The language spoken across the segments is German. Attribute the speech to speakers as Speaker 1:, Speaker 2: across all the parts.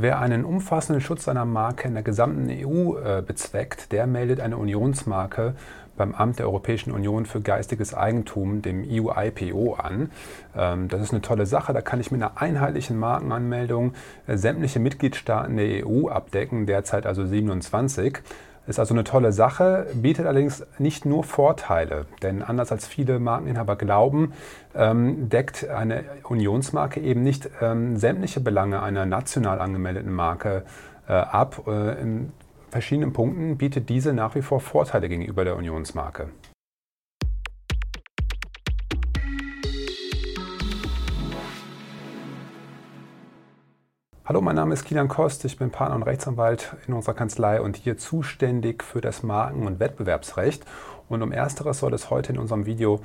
Speaker 1: Wer einen umfassenden Schutz seiner Marke in der gesamten EU äh, bezweckt, der meldet eine Unionsmarke beim Amt der Europäischen Union für geistiges Eigentum, dem EU-IPO, an. Ähm, das ist eine tolle Sache. Da kann ich mit einer einheitlichen Markenanmeldung äh, sämtliche Mitgliedstaaten der EU abdecken, derzeit also 27. Ist also eine tolle Sache, bietet allerdings nicht nur Vorteile, denn anders als viele Markeninhaber glauben, ähm, deckt eine Unionsmarke eben nicht ähm, sämtliche Belange einer national angemeldeten Marke äh, ab. Äh, in verschiedenen Punkten bietet diese nach wie vor Vorteile gegenüber der Unionsmarke. Hallo, mein Name ist Kilian Kost, ich bin Partner und Rechtsanwalt in unserer Kanzlei und hier zuständig für das Marken- und Wettbewerbsrecht. Und um ersteres soll es heute in unserem Video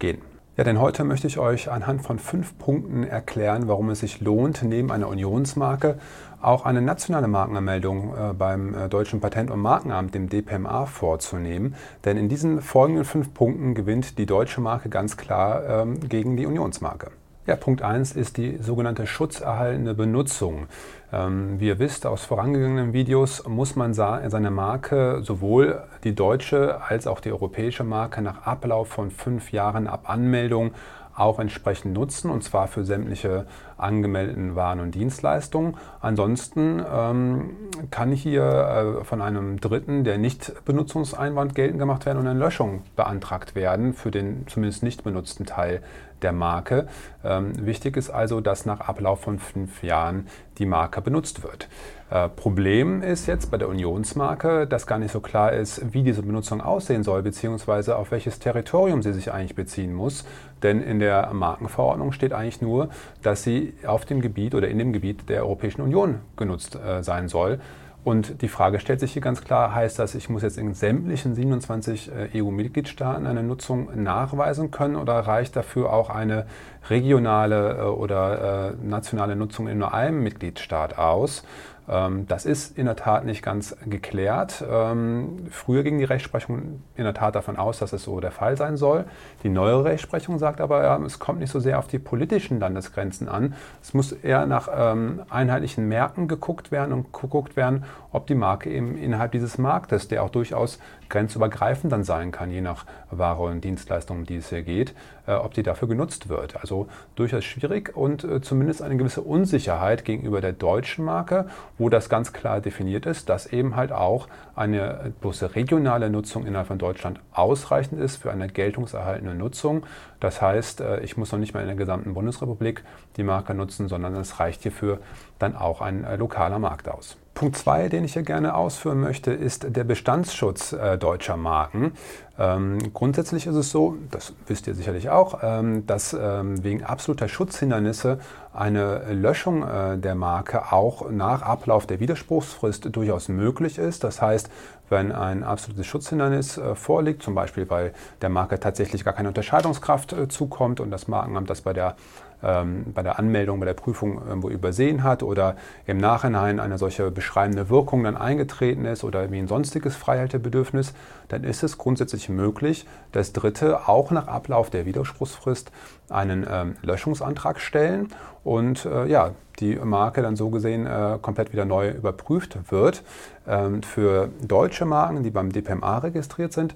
Speaker 1: gehen. Ja, denn heute möchte ich euch anhand von fünf Punkten erklären, warum es sich lohnt, neben einer Unionsmarke auch eine nationale Markenanmeldung äh, beim äh, Deutschen Patent- und Markenamt, dem DPMA, vorzunehmen. Denn in diesen folgenden fünf Punkten gewinnt die deutsche Marke ganz klar ähm, gegen die Unionsmarke. Ja, Punkt 1 ist die sogenannte schutzerhaltende Benutzung. Ähm, wie ihr wisst aus vorangegangenen Videos, muss man seine Marke sowohl die deutsche als auch die europäische Marke nach Ablauf von fünf Jahren ab Anmeldung auch entsprechend nutzen, und zwar für sämtliche angemeldeten Waren und Dienstleistungen. Ansonsten ähm, kann hier äh, von einem Dritten der Nichtbenutzungseinwand geltend gemacht werden und eine Löschung beantragt werden für den zumindest nicht benutzten Teil der Marke. Ähm, wichtig ist also, dass nach Ablauf von fünf Jahren die Marke benutzt wird. Äh, Problem ist jetzt bei der Unionsmarke, dass gar nicht so klar ist, wie diese Benutzung aussehen soll, beziehungsweise auf welches Territorium sie sich eigentlich beziehen muss. Denn in der Markenverordnung steht eigentlich nur, dass sie auf dem Gebiet oder in dem Gebiet der Europäischen Union genutzt äh, sein soll. Und die Frage stellt sich hier ganz klar, heißt das, ich muss jetzt in sämtlichen 27 äh, EU-Mitgliedstaaten eine Nutzung nachweisen können oder reicht dafür auch eine regionale äh, oder äh, nationale Nutzung in nur einem Mitgliedstaat aus? Ähm, das ist in der Tat nicht ganz geklärt. Ähm, früher ging die Rechtsprechung in der Tat davon aus, dass es so der Fall sein soll. Die neuere Rechtsprechung sagt aber, es kommt nicht so sehr auf die politischen Landesgrenzen an. Es muss eher nach ähm, einheitlichen Märkten geguckt werden und geguckt werden, ob die Marke eben innerhalb dieses Marktes, der auch durchaus grenzübergreifend dann sein kann, je nach Ware und Dienstleistung, um die es hier geht, äh, ob die dafür genutzt wird. Also durchaus schwierig und äh, zumindest eine gewisse Unsicherheit gegenüber der deutschen Marke, wo das ganz klar definiert ist, dass eben halt auch eine bloße regionale Nutzung innerhalb von Deutschland ausreichend ist für eine geltungserhaltende Nutzung. Das heißt, äh, ich muss noch nicht mal in der gesamten Bundesrepublik die Marke nutzen, sondern es reicht hierfür dann auch ein lokaler Markt aus. Punkt 2, den ich hier gerne ausführen möchte, ist der Bestandsschutz äh, deutscher Marken. Ähm, grundsätzlich ist es so, das wisst ihr sicherlich auch, ähm, dass ähm, wegen absoluter Schutzhindernisse eine Löschung äh, der Marke auch nach Ablauf der Widerspruchsfrist durchaus möglich ist. Das heißt, wenn ein absolutes Schutzhindernis äh, vorliegt, zum Beispiel weil der Marke tatsächlich gar keine Unterscheidungskraft äh, zukommt und das Markenamt das bei der ähm, bei der Anmeldung, bei der Prüfung irgendwo übersehen hat oder im Nachhinein eine solche beschreibende Wirkung dann eingetreten ist oder wie ein sonstiges Freihaltebedürfnis, dann ist es grundsätzlich möglich, dass Dritte auch nach Ablauf der Widerspruchsfrist einen ähm, Löschungsantrag stellen und äh, ja, die Marke dann so gesehen äh, komplett wieder neu überprüft wird. Ähm, für deutsche Marken, die beim DPMA registriert sind,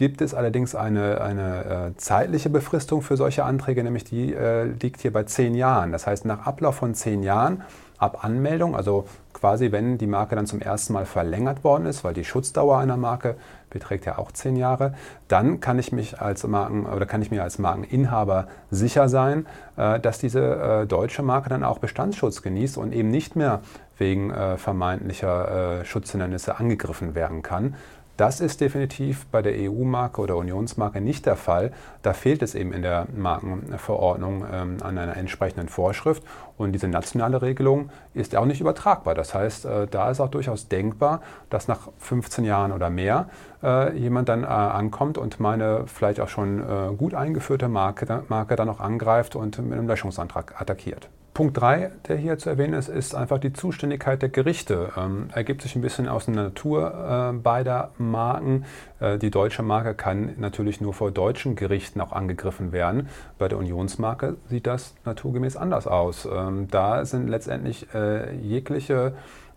Speaker 1: gibt es allerdings eine, eine äh, zeitliche Befristung für solche Anträge, nämlich die äh, liegt hier bei zehn Jahren. Das heißt, nach Ablauf von zehn Jahren ab Anmeldung, also quasi wenn die Marke dann zum ersten Mal verlängert worden ist, weil die Schutzdauer einer Marke beträgt ja auch zehn Jahre, dann kann ich mich als Marken oder kann ich mir als Markeninhaber sicher sein, äh, dass diese äh, deutsche Marke dann auch Bestandsschutz genießt und eben nicht mehr wegen vermeintlicher Schutzhindernisse angegriffen werden kann, das ist definitiv bei der EU-Marke oder Unionsmarke nicht der Fall. Da fehlt es eben in der Markenverordnung ähm, an einer entsprechenden Vorschrift. Und diese nationale Regelung ist auch nicht übertragbar. Das heißt, äh, da ist auch durchaus denkbar, dass nach 15 Jahren oder mehr äh, jemand dann äh, ankommt und meine vielleicht auch schon äh, gut eingeführte Marke, Marke dann noch angreift und mit einem Löschungsantrag attackiert. Punkt 3, der hier zu erwähnen ist, ist einfach die Zuständigkeit der Gerichte. Ähm, ergibt sich ein bisschen aus der Natur äh, beider Marken. Äh, die deutsche Marke kann natürlich nur vor deutschen Gerichten auch angegriffen werden. Bei der Unionsmarke sieht das naturgemäß anders aus. Ähm, da sind letztendlich äh, jegliche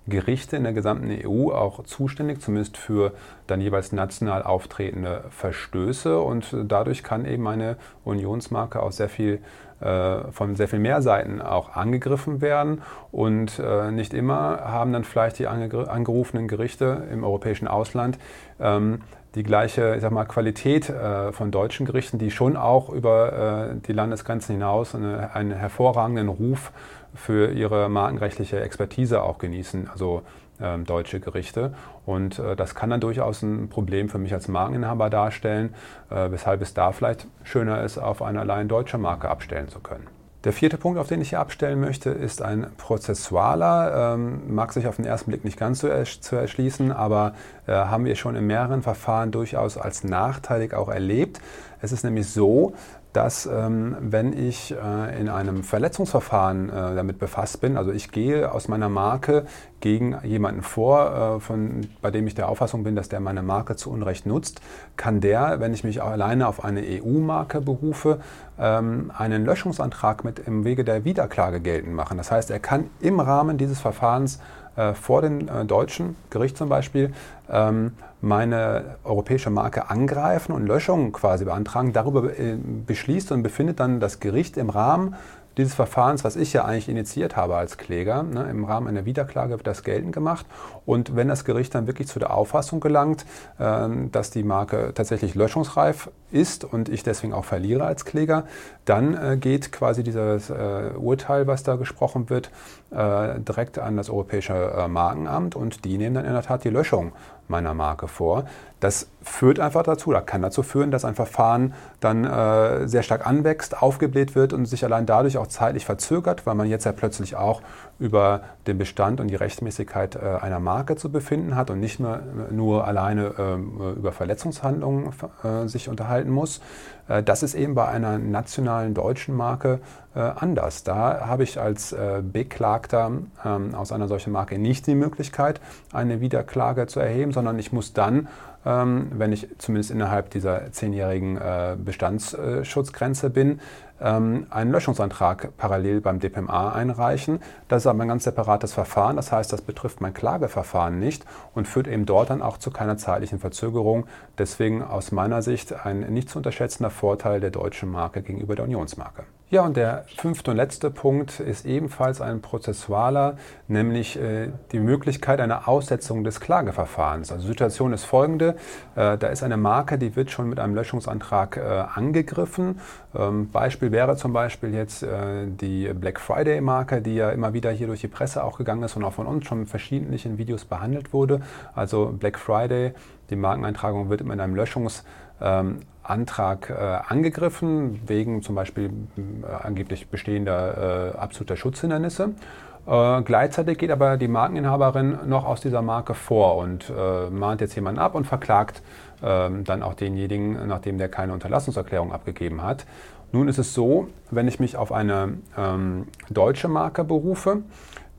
Speaker 1: Gerichte in der gesamten EU auch zuständig, zumindest für dann jeweils national auftretende Verstöße. Und dadurch kann eben eine Unionsmarke auch sehr viel äh, von sehr viel mehr Seiten auch angegriffen werden. Und äh, nicht immer haben dann vielleicht die angerufenen Gerichte im europäischen Ausland ähm, die gleiche ich sag mal, Qualität äh, von deutschen Gerichten, die schon auch über äh, die Landesgrenzen hinaus eine, einen hervorragenden Ruf für ihre markenrechtliche Expertise auch genießen, also ähm, deutsche Gerichte. Und äh, das kann dann durchaus ein Problem für mich als Markeninhaber darstellen, äh, weshalb es da vielleicht schöner ist, auf eine allein deutsche Marke abstellen zu können. Der vierte Punkt, auf den ich hier abstellen möchte, ist ein prozessualer. Ähm, mag sich auf den ersten Blick nicht ganz so ersch zu erschließen, aber äh, haben wir schon in mehreren Verfahren durchaus als nachteilig auch erlebt. Es ist nämlich so, dass ähm, wenn ich äh, in einem Verletzungsverfahren äh, damit befasst bin, also ich gehe aus meiner Marke gegen jemanden vor, äh, von, bei dem ich der Auffassung bin, dass der meine Marke zu Unrecht nutzt, kann der, wenn ich mich alleine auf eine EU-Marke berufe, ähm, einen Löschungsantrag mit im Wege der Wiederklage geltend machen. Das heißt, er kann im Rahmen dieses Verfahrens äh, vor dem äh, deutschen Gericht zum Beispiel meine europäische Marke angreifen und Löschungen quasi beantragen. Darüber äh, beschließt und befindet dann das Gericht im Rahmen dieses Verfahrens, was ich ja eigentlich initiiert habe als Kläger, ne, im Rahmen einer Wiederklage wird das geltend gemacht. Und wenn das Gericht dann wirklich zu der Auffassung gelangt, äh, dass die Marke tatsächlich löschungsreif ist und ich deswegen auch verliere als Kläger, dann äh, geht quasi dieses äh, Urteil, was da gesprochen wird, äh, direkt an das Europäische äh, Markenamt und die nehmen dann in der Tat die Löschung meiner Marke vor. Das führt einfach dazu, oder kann dazu führen, dass ein Verfahren dann äh, sehr stark anwächst, aufgebläht wird und sich allein dadurch auch zeitlich verzögert, weil man jetzt ja plötzlich auch über den Bestand und die Rechtmäßigkeit äh, einer Marke zu befinden hat und nicht mehr nur alleine äh, über Verletzungshandlungen äh, sich unterhalten muss. Äh, das ist eben bei einer nationalen deutschen Marke äh, anders. Da habe ich als Beklagter ähm, aus einer solchen Marke nicht die Möglichkeit, eine Wiederklage zu erheben, sondern ich muss dann ähm, wenn ich zumindest innerhalb dieser zehnjährigen äh, Bestandsschutzgrenze bin, ähm, einen Löschungsantrag parallel beim DPMA einreichen. Das ist aber ein ganz separates Verfahren. Das heißt, das betrifft mein Klageverfahren nicht und führt eben dort dann auch zu keiner zeitlichen Verzögerung. Deswegen aus meiner Sicht ein nicht zu unterschätzender Vorteil der deutschen Marke gegenüber der Unionsmarke. Ja, und der fünfte und letzte Punkt ist ebenfalls ein prozessualer, nämlich äh, die Möglichkeit einer Aussetzung des Klageverfahrens. Also die Situation ist folgende, äh, da ist eine Marke, die wird schon mit einem Löschungsantrag äh, angegriffen. Ähm, Beispiel wäre zum Beispiel jetzt äh, die Black Friday-Marke, die ja immer wieder hier durch die Presse auch gegangen ist und auch von uns schon in Videos behandelt wurde. Also Black Friday, die Markeneintragung wird mit einem Löschungsantrag ähm, Antrag äh, angegriffen, wegen zum Beispiel äh, angeblich bestehender äh, absoluter Schutzhindernisse. Äh, gleichzeitig geht aber die Markeninhaberin noch aus dieser Marke vor und äh, mahnt jetzt jemanden ab und verklagt ähm, dann auch denjenigen, nachdem der keine Unterlassungserklärung abgegeben hat. Nun ist es so, wenn ich mich auf eine ähm, deutsche Marke berufe,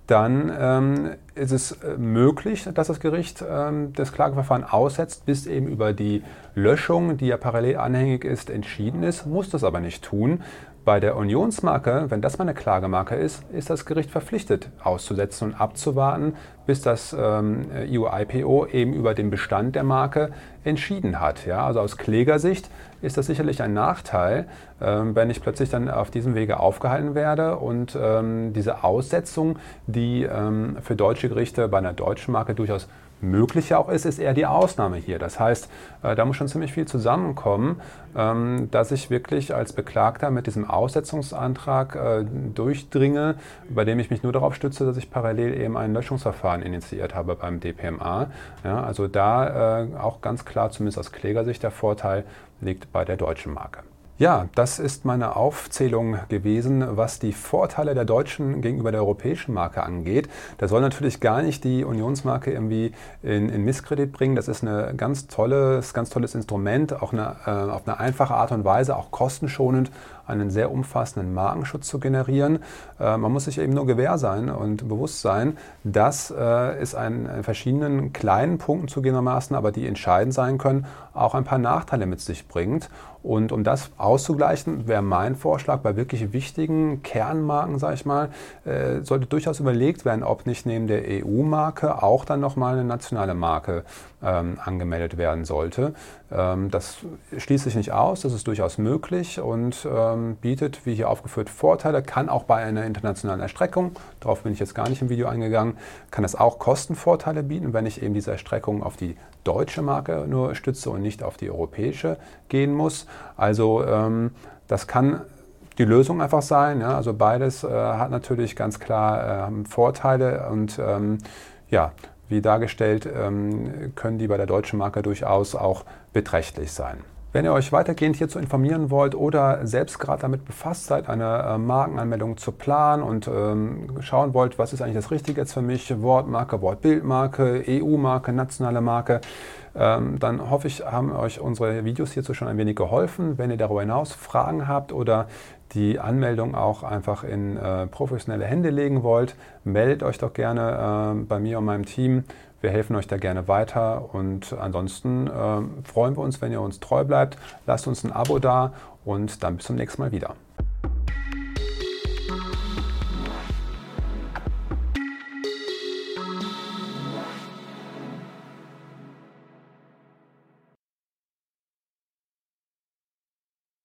Speaker 1: dann ähm, ist es äh, möglich, dass das Gericht ähm, das Klageverfahren aussetzt, bis eben über die Löschung, die ja parallel anhängig ist, entschieden ist, muss das aber nicht tun. Bei der Unionsmarke, wenn das mal eine Klagemarke ist, ist das Gericht verpflichtet auszusetzen und abzuwarten, bis das ähm, EU-IPO eben über den Bestand der Marke entschieden hat. Ja? Also aus Klägersicht ist das sicherlich ein Nachteil, ähm, wenn ich plötzlich dann auf diesem Wege aufgehalten werde und ähm, diese Aussetzung, die ähm, für deutsche Gerichte bei einer deutschen Marke durchaus möglich auch ist, ist eher die Ausnahme hier. Das heißt, äh, da muss schon ziemlich viel zusammenkommen, ähm, dass ich wirklich als Beklagter mit diesem Aussetzungsantrag äh, durchdringe, bei dem ich mich nur darauf stütze, dass ich parallel eben ein Löschungsverfahren initiiert habe beim DPMA. Ja, also da äh, auch ganz klar, zumindest aus Klägersicht, der Vorteil liegt bei der deutschen Marke. Ja, das ist meine Aufzählung gewesen, was die Vorteile der deutschen gegenüber der europäischen Marke angeht. Das soll natürlich gar nicht die Unionsmarke irgendwie in, in Misskredit bringen. Das ist ein ganz tolles, ganz tolles Instrument, auch eine, äh, auf eine einfache Art und Weise, auch kostenschonend einen sehr umfassenden Markenschutz zu generieren. Äh, man muss sich eben nur gewähr sein und bewusst sein, dass äh, es an verschiedenen kleinen Punkten zugegebenermaßen, aber die entscheidend sein können, auch ein paar Nachteile mit sich bringt. Und um das auszugleichen, wäre mein Vorschlag, bei wirklich wichtigen Kernmarken, sage ich mal, äh, sollte durchaus überlegt werden, ob nicht neben der EU-Marke auch dann nochmal eine nationale Marke ähm, angemeldet werden sollte. Ähm, das schließt sich nicht aus, das ist durchaus möglich und ähm, bietet, wie hier aufgeführt, Vorteile, kann auch bei einer internationalen Erstreckung, darauf bin ich jetzt gar nicht im Video eingegangen, kann es auch Kostenvorteile bieten, wenn ich eben diese Erstreckung auf die deutsche Marke nur stütze und nicht auf die europäische gehen muss. Also ähm, das kann die Lösung einfach sein. Ja? Also beides äh, hat natürlich ganz klar äh, Vorteile und ähm, ja, wie dargestellt, ähm, können die bei der deutschen Marke durchaus auch beträchtlich sein. Wenn ihr euch weitergehend hierzu informieren wollt oder selbst gerade damit befasst seid, eine äh, Markenanmeldung zu planen und ähm, schauen wollt, was ist eigentlich das Richtige jetzt für mich, Wortmarke, Wortbildmarke, EU-Marke, nationale Marke, ähm, dann hoffe ich, haben euch unsere Videos hierzu schon ein wenig geholfen. Wenn ihr darüber hinaus Fragen habt oder die Anmeldung auch einfach in äh, professionelle Hände legen wollt, meldet euch doch gerne äh, bei mir und meinem Team. Wir helfen euch da gerne weiter und ansonsten äh, freuen wir uns, wenn ihr uns treu bleibt. Lasst uns ein Abo da und dann bis zum nächsten Mal wieder.